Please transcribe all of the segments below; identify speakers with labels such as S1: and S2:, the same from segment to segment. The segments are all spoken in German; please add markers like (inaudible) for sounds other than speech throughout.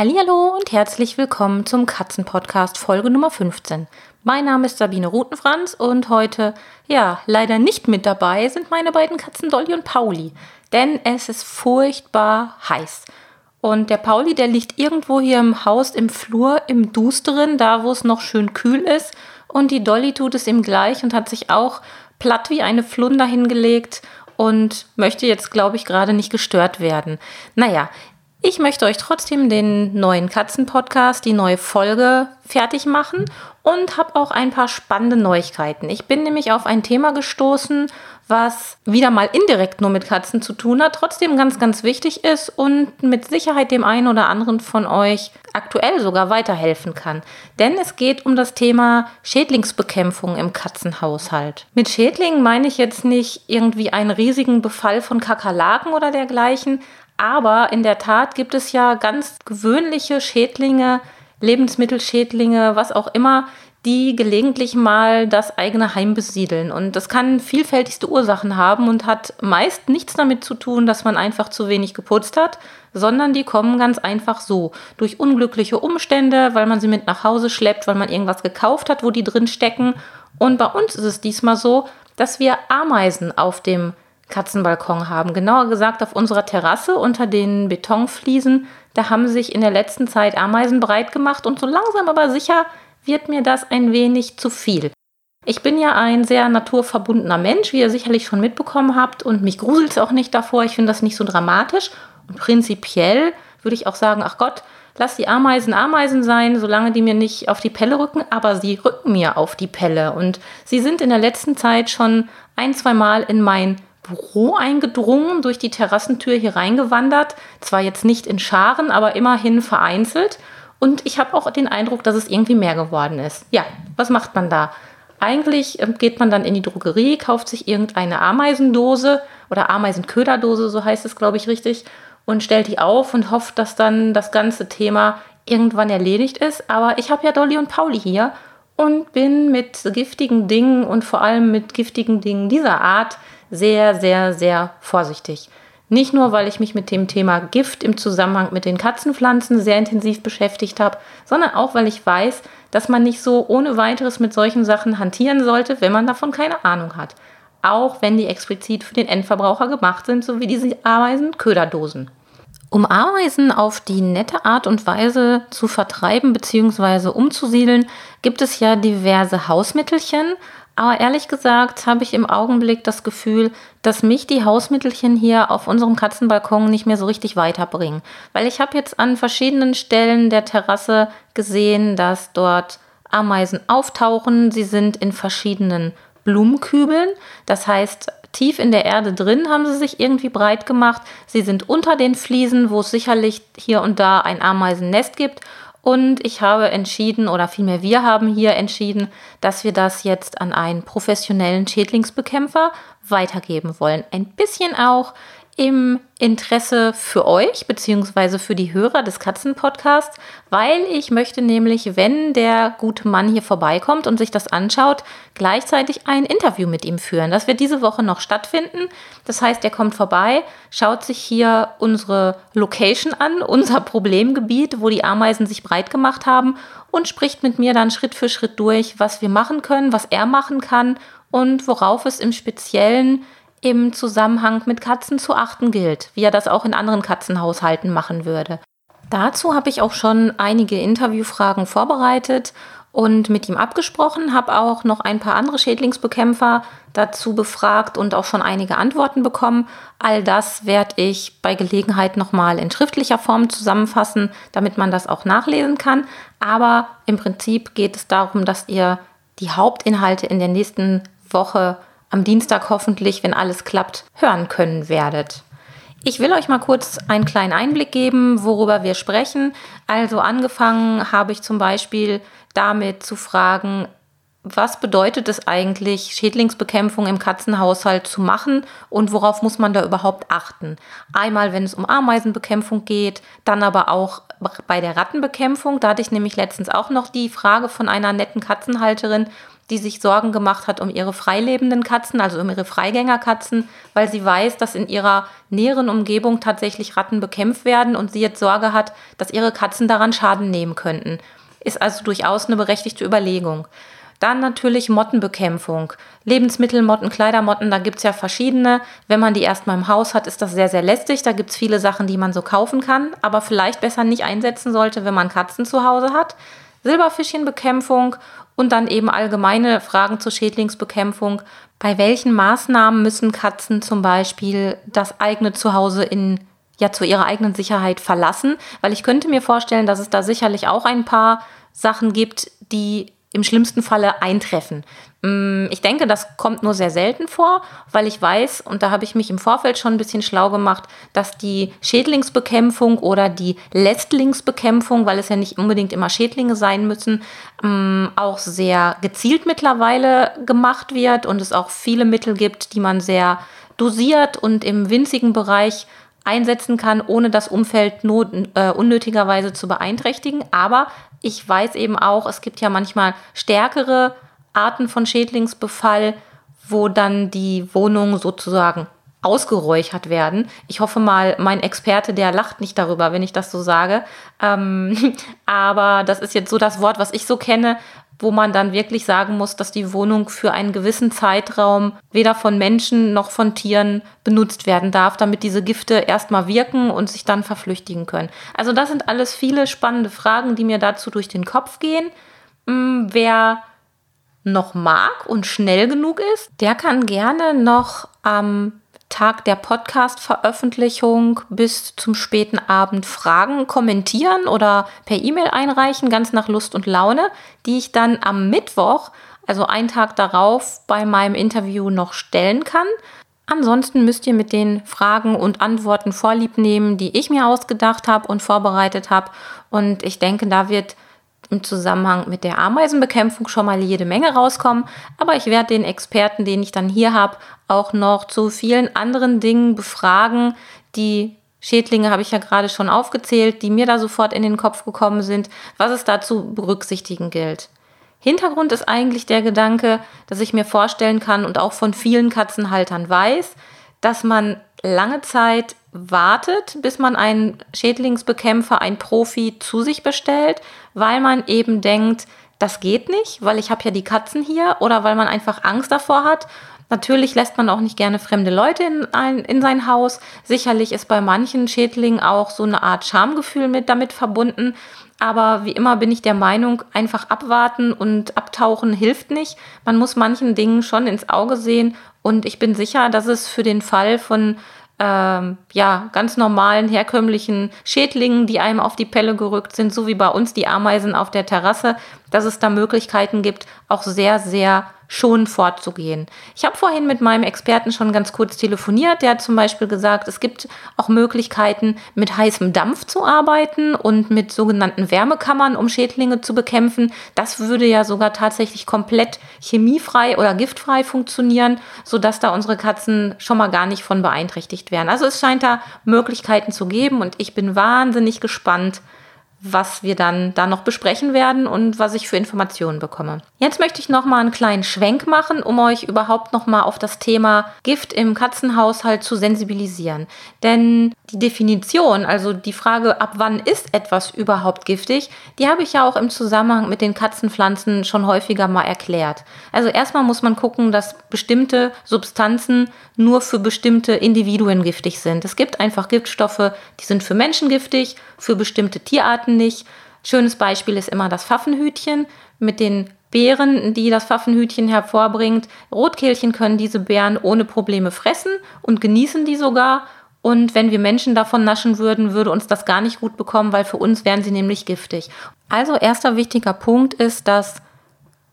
S1: Hallo und herzlich willkommen zum Katzenpodcast Folge Nummer 15. Mein Name ist Sabine Rutenfranz und heute, ja, leider nicht mit dabei sind meine beiden Katzen Dolly und Pauli, denn es ist furchtbar heiß. Und der Pauli, der liegt irgendwo hier im Haus im Flur im Dusteren, da wo es noch schön kühl ist. Und die Dolly tut es ihm gleich und hat sich auch platt wie eine Flunder hingelegt und möchte jetzt, glaube ich, gerade nicht gestört werden. Naja, ich möchte euch trotzdem den neuen Katzen-Podcast, die neue Folge fertig machen und habe auch ein paar spannende Neuigkeiten. Ich bin nämlich auf ein Thema gestoßen, was wieder mal indirekt nur mit Katzen zu tun hat, trotzdem ganz, ganz wichtig ist und mit Sicherheit dem einen oder anderen von euch aktuell sogar weiterhelfen kann. Denn es geht um das Thema Schädlingsbekämpfung im Katzenhaushalt. Mit Schädlingen meine ich jetzt nicht irgendwie einen riesigen Befall von Kakerlaken oder dergleichen, aber in der Tat gibt es ja ganz gewöhnliche Schädlinge, Lebensmittelschädlinge, was auch immer, die gelegentlich mal das eigene Heim besiedeln. Und das kann vielfältigste Ursachen haben und hat meist nichts damit zu tun, dass man einfach zu wenig geputzt hat, sondern die kommen ganz einfach so. Durch unglückliche Umstände, weil man sie mit nach Hause schleppt, weil man irgendwas gekauft hat, wo die drin stecken. Und bei uns ist es diesmal so, dass wir Ameisen auf dem Katzenbalkon haben. Genauer gesagt auf unserer Terrasse unter den Betonfliesen. Da haben sich in der letzten Zeit Ameisen breit gemacht und so langsam aber sicher wird mir das ein wenig zu viel. Ich bin ja ein sehr naturverbundener Mensch, wie ihr sicherlich schon mitbekommen habt, und mich gruselt es auch nicht davor. Ich finde das nicht so dramatisch. Und prinzipiell würde ich auch sagen, ach Gott, lass die Ameisen Ameisen sein, solange die mir nicht auf die Pelle rücken, aber sie rücken mir auf die Pelle. Und sie sind in der letzten Zeit schon ein, zwei Mal in mein Büro eingedrungen, durch die Terrassentür hier reingewandert. Zwar jetzt nicht in Scharen, aber immerhin vereinzelt. Und ich habe auch den Eindruck, dass es irgendwie mehr geworden ist. Ja, was macht man da? Eigentlich ähm, geht man dann in die Drogerie, kauft sich irgendeine Ameisendose oder Ameisenköderdose, so heißt es, glaube ich, richtig, und stellt die auf und hofft, dass dann das ganze Thema irgendwann erledigt ist. Aber ich habe ja Dolly und Pauli hier und bin mit giftigen Dingen und vor allem mit giftigen Dingen dieser Art sehr, sehr, sehr vorsichtig. Nicht nur, weil ich mich mit dem Thema Gift im Zusammenhang mit den Katzenpflanzen sehr intensiv beschäftigt habe, sondern auch, weil ich weiß, dass man nicht so ohne weiteres mit solchen Sachen hantieren sollte, wenn man davon keine Ahnung hat. Auch wenn die explizit für den Endverbraucher gemacht sind, so wie diese Ameisen-Köderdosen. Um Ameisen auf die nette Art und Weise zu vertreiben bzw. umzusiedeln, gibt es ja diverse Hausmittelchen aber ehrlich gesagt habe ich im Augenblick das Gefühl, dass mich die Hausmittelchen hier auf unserem Katzenbalkon nicht mehr so richtig weiterbringen. Weil ich habe jetzt an verschiedenen Stellen der Terrasse gesehen, dass dort Ameisen auftauchen. Sie sind in verschiedenen Blumenkübeln. Das heißt, tief in der Erde drin haben sie sich irgendwie breit gemacht. Sie sind unter den Fliesen, wo es sicherlich hier und da ein Ameisennest gibt. Und ich habe entschieden, oder vielmehr wir haben hier entschieden, dass wir das jetzt an einen professionellen Schädlingsbekämpfer weitergeben wollen. Ein bisschen auch im Interesse für euch beziehungsweise für die Hörer des Katzenpodcasts, weil ich möchte nämlich, wenn der gute Mann hier vorbeikommt und sich das anschaut, gleichzeitig ein Interview mit ihm führen. Das wird diese Woche noch stattfinden. Das heißt, er kommt vorbei, schaut sich hier unsere Location an, (laughs) unser Problemgebiet, wo die Ameisen sich breit gemacht haben und spricht mit mir dann Schritt für Schritt durch, was wir machen können, was er machen kann und worauf es im Speziellen im Zusammenhang mit Katzen zu achten gilt, wie er das auch in anderen Katzenhaushalten machen würde. Dazu habe ich auch schon einige Interviewfragen vorbereitet und mit ihm abgesprochen, habe auch noch ein paar andere Schädlingsbekämpfer dazu befragt und auch schon einige Antworten bekommen. All das werde ich bei Gelegenheit nochmal in schriftlicher Form zusammenfassen, damit man das auch nachlesen kann. Aber im Prinzip geht es darum, dass ihr die Hauptinhalte in der nächsten Woche am Dienstag hoffentlich, wenn alles klappt, hören können werdet. Ich will euch mal kurz einen kleinen Einblick geben, worüber wir sprechen. Also angefangen habe ich zum Beispiel damit zu fragen, was bedeutet es eigentlich, Schädlingsbekämpfung im Katzenhaushalt zu machen und worauf muss man da überhaupt achten? Einmal, wenn es um Ameisenbekämpfung geht, dann aber auch bei der Rattenbekämpfung. Da hatte ich nämlich letztens auch noch die Frage von einer netten Katzenhalterin, die sich Sorgen gemacht hat um ihre freilebenden Katzen, also um ihre Freigängerkatzen, weil sie weiß, dass in ihrer näheren Umgebung tatsächlich Ratten bekämpft werden und sie jetzt Sorge hat, dass ihre Katzen daran Schaden nehmen könnten. Ist also durchaus eine berechtigte Überlegung. Dann natürlich Mottenbekämpfung. Lebensmittelmotten, Kleidermotten, da gibt es ja verschiedene. Wenn man die erstmal im Haus hat, ist das sehr, sehr lästig. Da gibt es viele Sachen, die man so kaufen kann, aber vielleicht besser nicht einsetzen sollte, wenn man Katzen zu Hause hat. Silberfischchenbekämpfung und dann eben allgemeine Fragen zur Schädlingsbekämpfung. Bei welchen Maßnahmen müssen Katzen zum Beispiel das eigene Zuhause in ja zu ihrer eigenen Sicherheit verlassen? Weil ich könnte mir vorstellen, dass es da sicherlich auch ein paar Sachen gibt, die im schlimmsten Falle eintreffen. Mm, ich denke, das kommt nur sehr selten vor, weil ich weiß, und da habe ich mich im Vorfeld schon ein bisschen schlau gemacht, dass die Schädlingsbekämpfung oder die Lästlingsbekämpfung, weil es ja nicht unbedingt immer Schädlinge sein müssen, mm, auch sehr gezielt mittlerweile gemacht wird und es auch viele Mittel gibt, die man sehr dosiert und im winzigen Bereich einsetzen kann, ohne das Umfeld not, äh, unnötigerweise zu beeinträchtigen. Aber ich weiß eben auch, es gibt ja manchmal stärkere Arten von Schädlingsbefall, wo dann die Wohnungen sozusagen ausgeräuchert werden. Ich hoffe mal, mein Experte, der lacht nicht darüber, wenn ich das so sage. Ähm, (laughs) aber das ist jetzt so das Wort, was ich so kenne, wo man dann wirklich sagen muss, dass die Wohnung für einen gewissen Zeitraum weder von Menschen noch von Tieren benutzt werden darf, damit diese Gifte erstmal wirken und sich dann verflüchtigen können. Also das sind alles viele spannende Fragen, die mir dazu durch den Kopf gehen. Mm, wer noch mag und schnell genug ist, der kann gerne noch am Tag der Podcast-Veröffentlichung bis zum späten Abend Fragen kommentieren oder per E-Mail einreichen, ganz nach Lust und Laune, die ich dann am Mittwoch, also einen Tag darauf, bei meinem Interview noch stellen kann. Ansonsten müsst ihr mit den Fragen und Antworten vorlieb nehmen, die ich mir ausgedacht habe und vorbereitet habe. Und ich denke, da wird im Zusammenhang mit der Ameisenbekämpfung schon mal jede Menge rauskommen. Aber ich werde den Experten, den ich dann hier habe, auch noch zu vielen anderen Dingen befragen. Die Schädlinge habe ich ja gerade schon aufgezählt, die mir da sofort in den Kopf gekommen sind, was es da zu berücksichtigen gilt. Hintergrund ist eigentlich der Gedanke, dass ich mir vorstellen kann und auch von vielen Katzenhaltern weiß, dass man lange Zeit wartet, bis man einen Schädlingsbekämpfer, einen Profi zu sich bestellt, weil man eben denkt, das geht nicht, weil ich habe ja die Katzen hier oder weil man einfach Angst davor hat. Natürlich lässt man auch nicht gerne fremde Leute in, ein, in sein Haus. Sicherlich ist bei manchen Schädlingen auch so eine Art Schamgefühl mit damit verbunden. Aber wie immer bin ich der Meinung, einfach abwarten und abtauchen hilft nicht. Man muss manchen Dingen schon ins Auge sehen. Und ich bin sicher, dass es für den Fall von ähm, ja, ganz normalen, herkömmlichen Schädlingen, die einem auf die Pelle gerückt sind, so wie bei uns die Ameisen auf der Terrasse, dass es da Möglichkeiten gibt, auch sehr, sehr schon fortzugehen. Ich habe vorhin mit meinem Experten schon ganz kurz telefoniert. Der hat zum Beispiel gesagt, es gibt auch Möglichkeiten, mit heißem Dampf zu arbeiten und mit sogenannten Wärmekammern, um Schädlinge zu bekämpfen. Das würde ja sogar tatsächlich komplett chemiefrei oder giftfrei funktionieren, sodass da unsere Katzen schon mal gar nicht von beeinträchtigt werden. Also es scheint da Möglichkeiten zu geben und ich bin wahnsinnig gespannt, was wir dann da noch besprechen werden und was ich für Informationen bekomme. Jetzt möchte ich noch mal einen kleinen Schwenk machen, um euch überhaupt noch mal auf das Thema Gift im Katzenhaushalt zu sensibilisieren. Denn die Definition, also die Frage, ab wann ist etwas überhaupt giftig, die habe ich ja auch im Zusammenhang mit den Katzenpflanzen schon häufiger mal erklärt. Also erstmal muss man gucken, dass bestimmte Substanzen nur für bestimmte Individuen giftig sind. Es gibt einfach Giftstoffe, die sind für Menschen giftig, für bestimmte Tierarten nicht. Schönes Beispiel ist immer das Pfaffenhütchen mit den Beeren, die das Pfaffenhütchen hervorbringt. Rotkehlchen können diese Beeren ohne Probleme fressen und genießen die sogar. Und wenn wir Menschen davon naschen würden, würde uns das gar nicht gut bekommen, weil für uns wären sie nämlich giftig. Also erster wichtiger Punkt ist, dass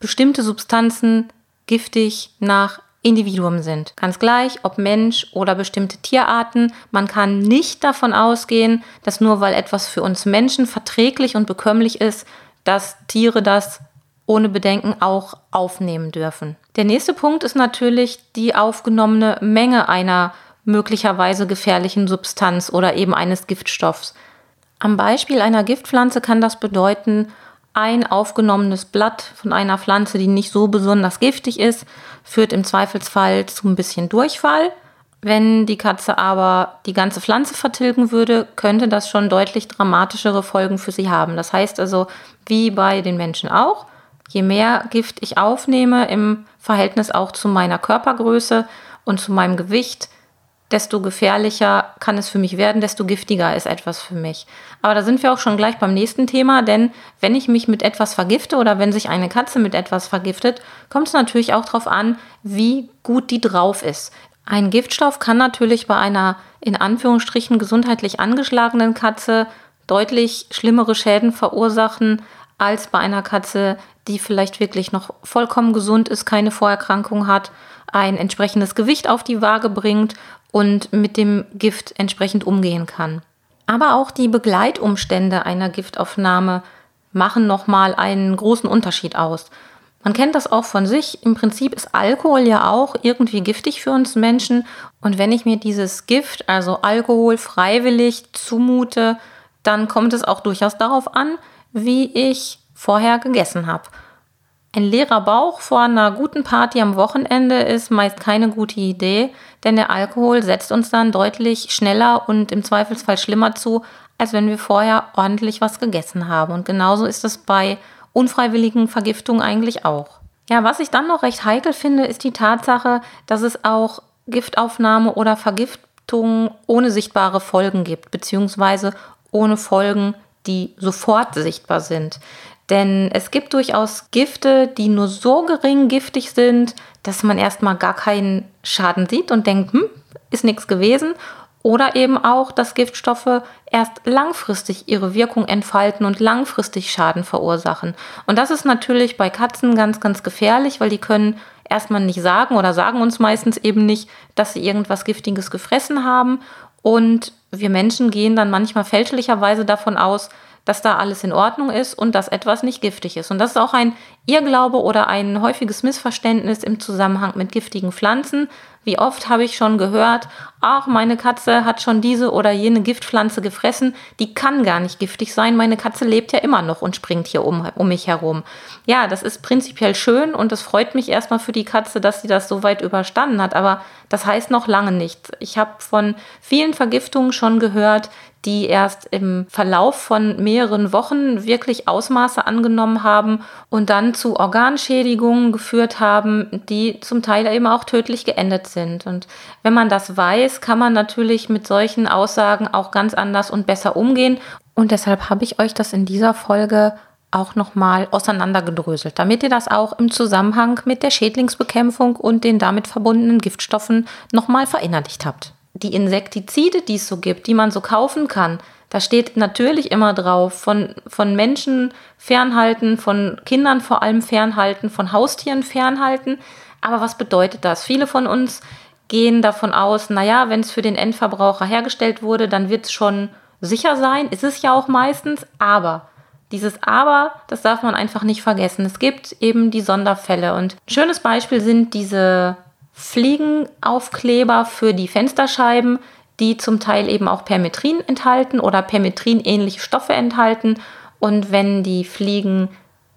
S1: bestimmte Substanzen giftig nach Individuum sind. Ganz gleich, ob Mensch oder bestimmte Tierarten. Man kann nicht davon ausgehen, dass nur weil etwas für uns Menschen verträglich und bekömmlich ist, dass Tiere das ohne Bedenken auch aufnehmen dürfen. Der nächste Punkt ist natürlich die aufgenommene Menge einer möglicherweise gefährlichen Substanz oder eben eines Giftstoffs. Am Beispiel einer Giftpflanze kann das bedeuten, ein aufgenommenes Blatt von einer Pflanze, die nicht so besonders giftig ist, führt im Zweifelsfall zu ein bisschen Durchfall. Wenn die Katze aber die ganze Pflanze vertilgen würde, könnte das schon deutlich dramatischere Folgen für sie haben. Das heißt also, wie bei den Menschen auch, je mehr Gift ich aufnehme im Verhältnis auch zu meiner Körpergröße und zu meinem Gewicht, desto gefährlicher kann es für mich werden, desto giftiger ist etwas für mich. Aber da sind wir auch schon gleich beim nächsten Thema, denn wenn ich mich mit etwas vergifte oder wenn sich eine Katze mit etwas vergiftet, kommt es natürlich auch darauf an, wie gut die drauf ist. Ein Giftstoff kann natürlich bei einer in Anführungsstrichen gesundheitlich angeschlagenen Katze deutlich schlimmere Schäden verursachen als bei einer Katze, die vielleicht wirklich noch vollkommen gesund ist, keine Vorerkrankung hat, ein entsprechendes Gewicht auf die Waage bringt und mit dem Gift entsprechend umgehen kann. Aber auch die Begleitumstände einer Giftaufnahme machen nochmal einen großen Unterschied aus. Man kennt das auch von sich. Im Prinzip ist Alkohol ja auch irgendwie giftig für uns Menschen. Und wenn ich mir dieses Gift, also Alkohol, freiwillig zumute, dann kommt es auch durchaus darauf an, wie ich vorher gegessen habe. Ein leerer Bauch vor einer guten Party am Wochenende ist meist keine gute Idee, denn der Alkohol setzt uns dann deutlich schneller und im Zweifelsfall schlimmer zu, als wenn wir vorher ordentlich was gegessen haben. Und genauso ist es bei unfreiwilligen Vergiftungen eigentlich auch. Ja, was ich dann noch recht heikel finde, ist die Tatsache, dass es auch Giftaufnahme oder Vergiftung ohne sichtbare Folgen gibt, beziehungsweise ohne Folgen, die sofort sichtbar sind. Denn es gibt durchaus Gifte, die nur so gering giftig sind, dass man erstmal gar keinen Schaden sieht und denkt, hm, ist nichts gewesen. Oder eben auch, dass Giftstoffe erst langfristig ihre Wirkung entfalten und langfristig Schaden verursachen. Und das ist natürlich bei Katzen ganz, ganz gefährlich, weil die können erstmal nicht sagen oder sagen uns meistens eben nicht, dass sie irgendwas Giftiges gefressen haben. Und wir Menschen gehen dann manchmal fälschlicherweise davon aus, dass da alles in Ordnung ist und dass etwas nicht giftig ist. Und das ist auch ein Irrglaube oder ein häufiges Missverständnis im Zusammenhang mit giftigen Pflanzen. Wie oft habe ich schon gehört, ach, meine Katze hat schon diese oder jene Giftpflanze gefressen, die kann gar nicht giftig sein, meine Katze lebt ja immer noch und springt hier um, um mich herum. Ja, das ist prinzipiell schön und es freut mich erstmal für die Katze, dass sie das so weit überstanden hat, aber das heißt noch lange nichts. Ich habe von vielen Vergiftungen schon gehört, die erst im Verlauf von mehreren Wochen wirklich Ausmaße angenommen haben und dann zu Organschädigungen geführt haben, die zum Teil eben auch tödlich geendet sind. Und wenn man das weiß, kann man natürlich mit solchen Aussagen auch ganz anders und besser umgehen. Und deshalb habe ich euch das in dieser Folge auch nochmal auseinandergedröselt, damit ihr das auch im Zusammenhang mit der Schädlingsbekämpfung und den damit verbundenen Giftstoffen nochmal verinnerlicht habt die Insektizide, die es so gibt, die man so kaufen kann, da steht natürlich immer drauf, von, von Menschen fernhalten, von Kindern vor allem fernhalten, von Haustieren fernhalten. Aber was bedeutet das? Viele von uns gehen davon aus, naja, wenn es für den Endverbraucher hergestellt wurde, dann wird es schon sicher sein. Ist es ja auch meistens. Aber dieses Aber, das darf man einfach nicht vergessen. Es gibt eben die Sonderfälle. Und ein schönes Beispiel sind diese Fliegenaufkleber für die Fensterscheiben, die zum Teil eben auch Permetrin enthalten oder Permetrin-ähnliche Stoffe enthalten. Und wenn die Fliegen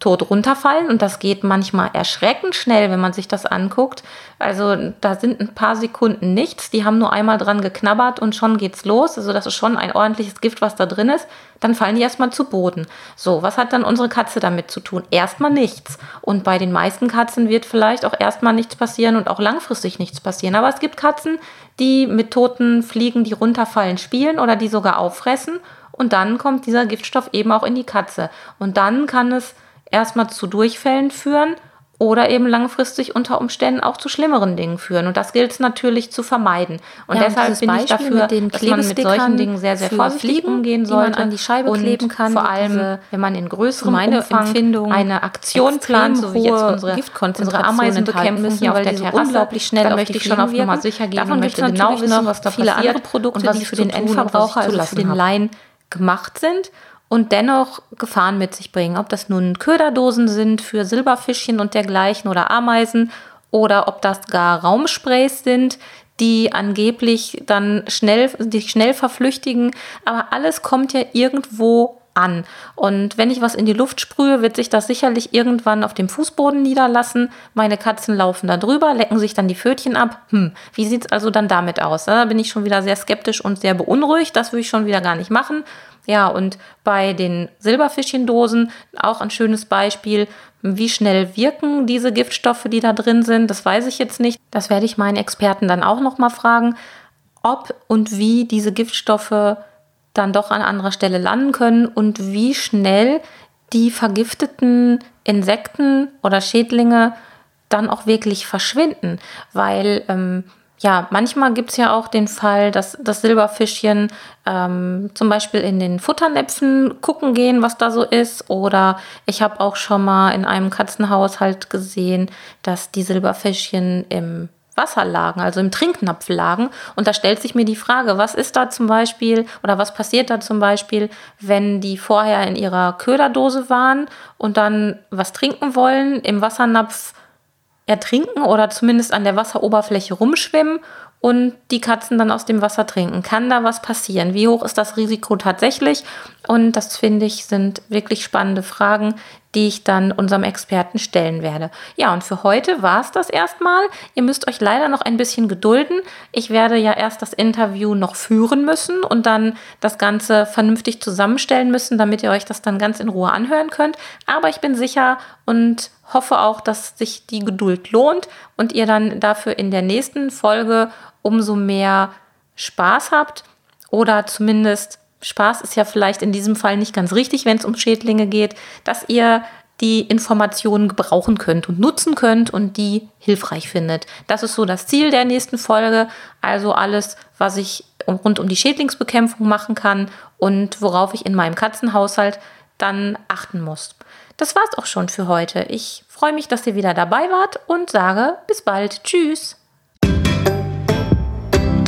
S1: tot runterfallen und das geht manchmal erschreckend schnell, wenn man sich das anguckt. Also da sind ein paar Sekunden nichts, die haben nur einmal dran geknabbert und schon geht's los. Also das ist schon ein ordentliches Gift, was da drin ist. Dann fallen die erstmal zu Boden. So, was hat dann unsere Katze damit zu tun? Erstmal nichts. Und bei den meisten Katzen wird vielleicht auch erstmal nichts passieren und auch langfristig nichts passieren. Aber es gibt Katzen, die mit toten Fliegen, die runterfallen, spielen oder die sogar auffressen. Und dann kommt dieser Giftstoff eben auch in die Katze. Und dann kann es erstmal zu Durchfällen führen oder eben langfristig unter Umständen auch zu schlimmeren Dingen führen. Und das gilt es natürlich zu vermeiden. Und
S2: ja,
S1: deshalb
S2: und
S1: bin ich dafür, dass man mit solchen Dingen sehr, sehr vorsichtig umgehen sollte. Die
S2: man an die Scheibe und kleben kann.
S1: Vor allem, wenn man in größerem Umfang Empfindung eine Aktion plant, so wie jetzt unsere, unsere Ameisenbekämpfung hier auf der Terrasse, unglaublich schnell dann möchte ich schon auf Nummer sicher gehen
S2: Davon
S1: und möchte genau wissen, was da
S2: viele
S1: passiert
S2: andere Produkte,
S1: und was die für den Endverbraucher, also für den Laien gemacht sind und dennoch Gefahren mit sich bringen. Ob das nun Köderdosen sind für Silberfischchen und dergleichen oder Ameisen oder ob das gar Raumsprays sind, die angeblich dann schnell, die schnell verflüchtigen. Aber alles kommt ja irgendwo an. Und wenn ich was in die Luft sprühe, wird sich das sicherlich irgendwann auf dem Fußboden niederlassen. Meine Katzen laufen da drüber, lecken sich dann die Pfötchen ab. Hm, wie sieht es also dann damit aus? Da bin ich schon wieder sehr skeptisch und sehr beunruhigt. Das würde ich schon wieder gar nicht machen. Ja, und bei den Silberfischchendosen auch ein schönes Beispiel. Wie schnell wirken diese Giftstoffe, die da drin sind? Das weiß ich jetzt nicht. Das werde ich meinen Experten dann auch noch mal fragen, ob und wie diese Giftstoffe dann doch an anderer Stelle landen können und wie schnell die vergifteten Insekten oder Schädlinge dann auch wirklich verschwinden. Weil ähm, ja, manchmal gibt es ja auch den Fall, dass das Silberfischchen ähm, zum Beispiel in den Futternäpfen gucken gehen, was da so ist. Oder ich habe auch schon mal in einem Katzenhaushalt gesehen, dass die Silberfischchen im Wasser lagen, also im Trinknapf lagen. Und da stellt sich mir die Frage, was ist da zum Beispiel oder was passiert da zum Beispiel, wenn die vorher in ihrer Köderdose waren und dann was trinken wollen, im Wassernapf ertrinken oder zumindest an der Wasseroberfläche rumschwimmen und die Katzen dann aus dem Wasser trinken. Kann da was passieren? Wie hoch ist das Risiko tatsächlich? Und das finde ich sind wirklich spannende Fragen, die ich dann unserem Experten stellen werde. Ja, und für heute war es das erstmal. Ihr müsst euch leider noch ein bisschen gedulden. Ich werde ja erst das Interview noch führen müssen und dann das Ganze vernünftig zusammenstellen müssen, damit ihr euch das dann ganz in Ruhe anhören könnt. Aber ich bin sicher und hoffe auch, dass sich die Geduld lohnt und ihr dann dafür in der nächsten Folge umso mehr Spaß habt oder zumindest Spaß ist ja vielleicht in diesem Fall nicht ganz richtig, wenn es um Schädlinge geht, dass ihr die Informationen gebrauchen könnt und nutzen könnt und die hilfreich findet. Das ist so das Ziel der nächsten Folge. Also alles, was ich rund um die Schädlingsbekämpfung machen kann und worauf ich in meinem Katzenhaushalt dann achten muss. Das war's auch schon für heute. Ich freue mich, dass ihr wieder dabei wart und sage bis bald. Tschüss.